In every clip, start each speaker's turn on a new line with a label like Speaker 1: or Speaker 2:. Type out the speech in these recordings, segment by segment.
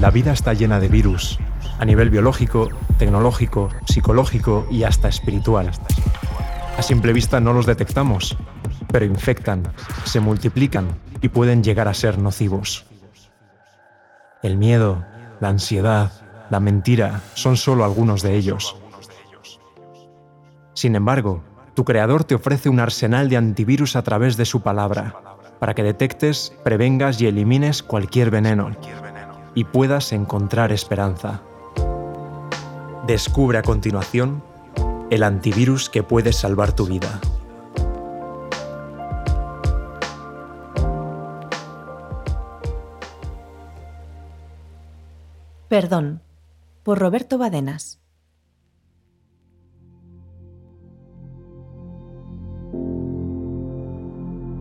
Speaker 1: La vida está llena de virus, a nivel biológico, tecnológico, psicológico y hasta espiritual. A simple vista no los detectamos, pero infectan, se multiplican y pueden llegar a ser nocivos. El miedo, la ansiedad, la mentira son solo algunos de ellos. Sin embargo, tu creador te ofrece un arsenal de antivirus a través de su palabra, para que detectes, prevengas y elimines cualquier veneno y puedas encontrar esperanza. Descubre a continuación el antivirus que puede salvar tu vida.
Speaker 2: Perdón, por Roberto Badenas.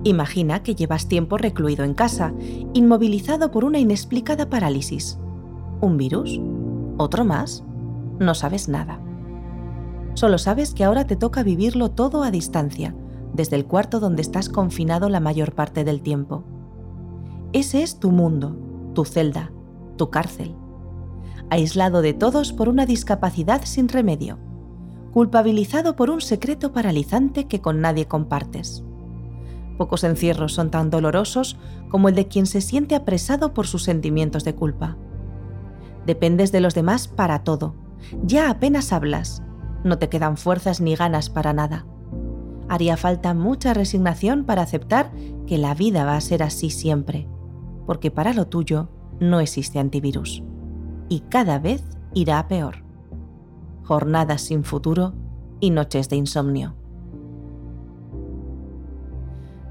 Speaker 2: Imagina que llevas tiempo recluido en casa, inmovilizado por una inexplicada parálisis. ¿Un virus? ¿Otro más? No sabes nada. Solo sabes que ahora te toca vivirlo todo a distancia, desde el cuarto donde estás confinado la mayor parte del tiempo. Ese es tu mundo, tu celda, tu cárcel aislado de todos por una discapacidad sin remedio, culpabilizado por un secreto paralizante que con nadie compartes. Pocos encierros son tan dolorosos como el de quien se siente apresado por sus sentimientos de culpa. Dependes de los demás para todo. Ya apenas hablas. No te quedan fuerzas ni ganas para nada. Haría falta mucha resignación para aceptar que la vida va a ser así siempre, porque para lo tuyo no existe antivirus y cada vez irá peor. Jornadas sin futuro y noches de insomnio.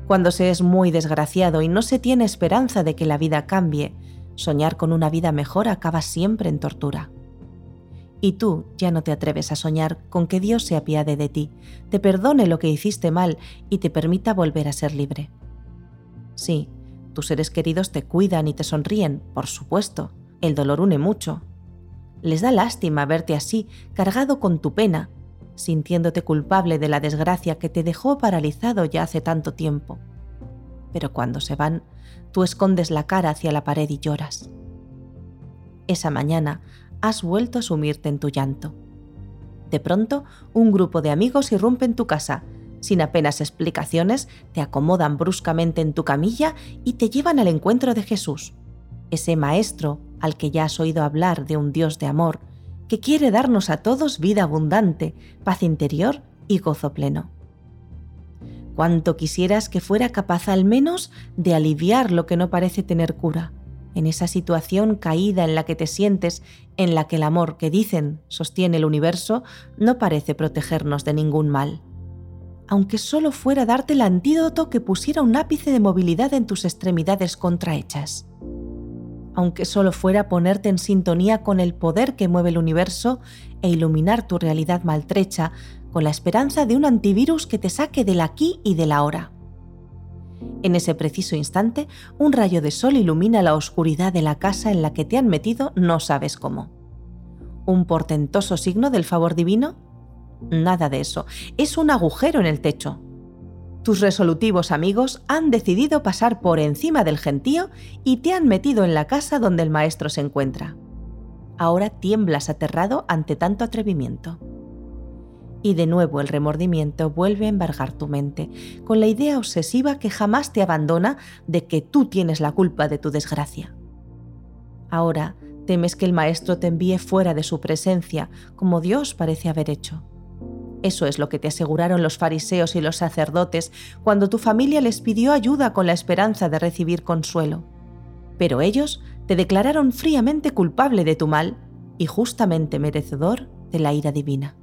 Speaker 2: Cuando se es muy desgraciado y no se tiene esperanza de que la vida cambie, soñar con una vida mejor acaba siempre en tortura. Y tú ya no te atreves a soñar con que Dios se apiade de ti, te perdone lo que hiciste mal y te permita volver a ser libre. Sí, tus seres queridos te cuidan y te sonríen, por supuesto, el dolor une mucho. Les da lástima verte así, cargado con tu pena, sintiéndote culpable de la desgracia que te dejó paralizado ya hace tanto tiempo. Pero cuando se van, tú escondes la cara hacia la pared y lloras. Esa mañana has vuelto a sumirte en tu llanto. De pronto, un grupo de amigos irrumpe en tu casa. Sin apenas explicaciones, te acomodan bruscamente en tu camilla y te llevan al encuentro de Jesús, ese Maestro al que ya has oído hablar de un Dios de amor, que quiere darnos a todos vida abundante, paz interior y gozo pleno. Cuánto quisieras que fuera capaz al menos de aliviar lo que no parece tener cura, en esa situación caída en la que te sientes, en la que el amor que dicen sostiene el universo no parece protegernos de ningún mal. Aunque solo fuera darte el antídoto que pusiera un ápice de movilidad en tus extremidades contrahechas aunque solo fuera ponerte en sintonía con el poder que mueve el universo e iluminar tu realidad maltrecha con la esperanza de un antivirus que te saque del aquí y del ahora. En ese preciso instante, un rayo de sol ilumina la oscuridad de la casa en la que te han metido no sabes cómo. ¿Un portentoso signo del favor divino? Nada de eso, es un agujero en el techo, tus resolutivos amigos han decidido pasar por encima del gentío y te han metido en la casa donde el maestro se encuentra. Ahora tiemblas aterrado ante tanto atrevimiento. Y de nuevo el remordimiento vuelve a embargar tu mente, con la idea obsesiva que jamás te abandona de que tú tienes la culpa de tu desgracia. Ahora temes que el maestro te envíe fuera de su presencia, como Dios parece haber hecho eso es lo que te aseguraron los fariseos y los sacerdotes cuando tu familia les pidió ayuda con la esperanza de recibir consuelo. Pero ellos te declararon fríamente culpable de tu mal y justamente merecedor de la ira divina.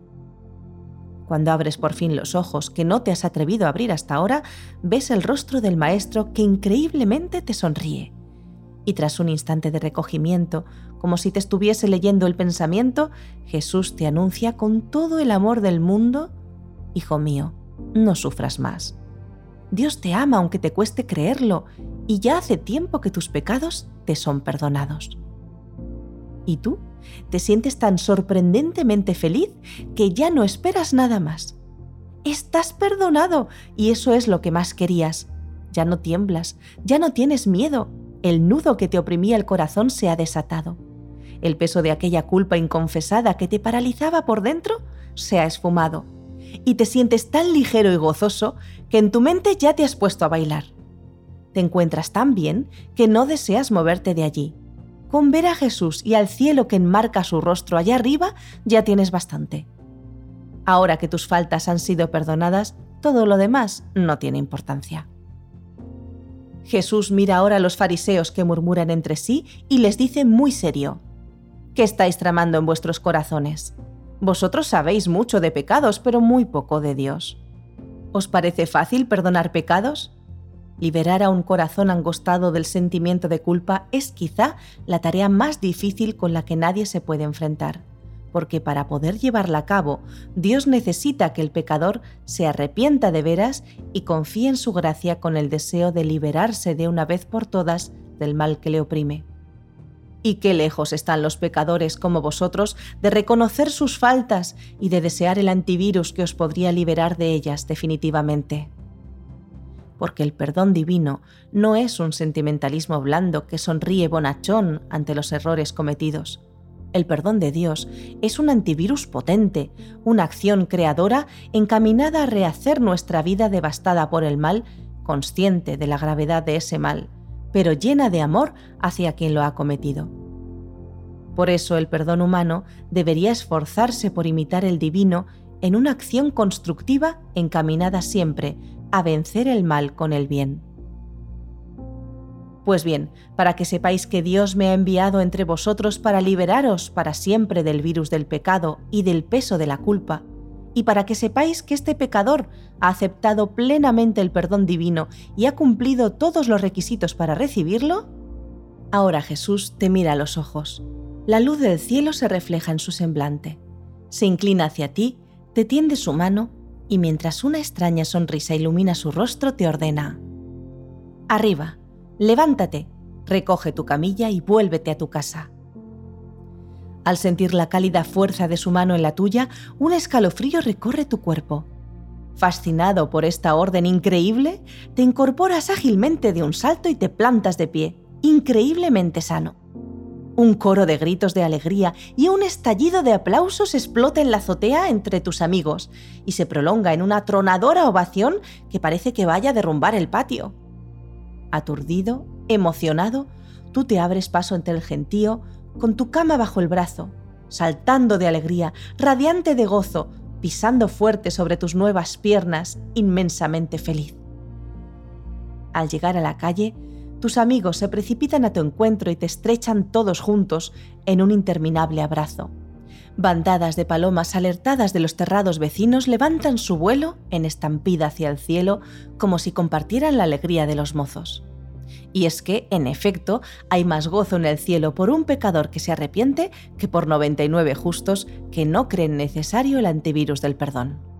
Speaker 2: Cuando abres por fin los ojos que no te has atrevido a abrir hasta ahora, ves el rostro del Maestro que increíblemente te sonríe. Y tras un instante de recogimiento, como si te estuviese leyendo el pensamiento, Jesús te anuncia con todo el amor del mundo, Hijo mío, no sufras más. Dios te ama aunque te cueste creerlo, y ya hace tiempo que tus pecados te son perdonados. ¿Y tú? Te sientes tan sorprendentemente feliz que ya no esperas nada más. Estás perdonado y eso es lo que más querías. Ya no tiemblas, ya no tienes miedo, el nudo que te oprimía el corazón se ha desatado El peso de aquella culpa inconfesada que te paralizaba por dentro se ha esfumado y te sientes tan ligero y gozoso que en tu mente ya te has puesto a bailar. Te encuentras tan bien que no deseas moverte de allí. Con ver a Jesús y al cielo que enmarca su rostro allá arriba ya tienes bastante. Ahora que tus faltas han sido perdonadas, todo lo demás no tiene importancia. Jesús mira ahora a los fariseos que murmuran entre sí y les dice muy serio, ¿qué estáis tramando en vuestros corazones? Vosotros sabéis mucho de pecados, pero muy poco de Dios. ¿Os parece fácil perdonar pecados? Liberar a un corazón angostado del sentimiento de culpa es quizá la tarea más difícil con la que nadie se puede enfrentar, porque para poder llevarla a cabo, Dios necesita que el pecador se arrepienta de veras y confíe en su gracia con el deseo de liberarse de una vez por todas del mal que le oprime. Y qué lejos están los pecadores como vosotros de reconocer sus faltas y de desear el antivirus que os podría liberar de ellas definitivamente. Porque el perdón divino no es un sentimentalismo blando que sonríe bonachón ante los errores cometidos. El perdón de Dios es un antivirus potente, una acción creadora encaminada a rehacer nuestra vida devastada por el mal, consciente de la gravedad de ese mal pero llena de amor hacia quien lo ha cometido. Por eso el perdón humano debería esforzarse por imitar el divino en una acción constructiva encaminada siempre a vencer el mal con el bien. Pues bien, para que sepáis que Dios me ha enviado entre vosotros para liberaros para siempre del virus del pecado y del peso de la culpa, y para que sepáis que este pecador ha aceptado plenamente el perdón divino y ha cumplido todos los requisitos para recibirlo, ahora Jesús te mira a los ojos. La luz del cielo se refleja en su semblante. Se inclina hacia ti, te tiende su mano y mientras una extraña sonrisa ilumina su rostro te ordena, Arriba, levántate, recoge tu camilla y vuélvete a tu casa. Al sentir la cálida fuerza de su mano en la tuya, un escalofrío recorre tu cuerpo. Fascinado por esta orden increíble, te incorporas ágilmente de un salto y te plantas de pie, increíblemente sano. Un coro de gritos de alegría y un estallido de aplausos explota en la azotea entre tus amigos y se prolonga en una tronadora ovación que parece que vaya a derrumbar el patio. Aturdido, emocionado, tú te abres paso entre el gentío con tu cama bajo el brazo, saltando de alegría, radiante de gozo, pisando fuerte sobre tus nuevas piernas, inmensamente feliz. Al llegar a la calle, tus amigos se precipitan a tu encuentro y te estrechan todos juntos en un interminable abrazo. Bandadas de palomas alertadas de los terrados vecinos levantan su vuelo en estampida hacia el cielo como si compartieran la alegría de los mozos. Y es que, en efecto, hay más gozo en el cielo por un pecador que se arrepiente que por 99 justos que no creen necesario el antivirus del perdón.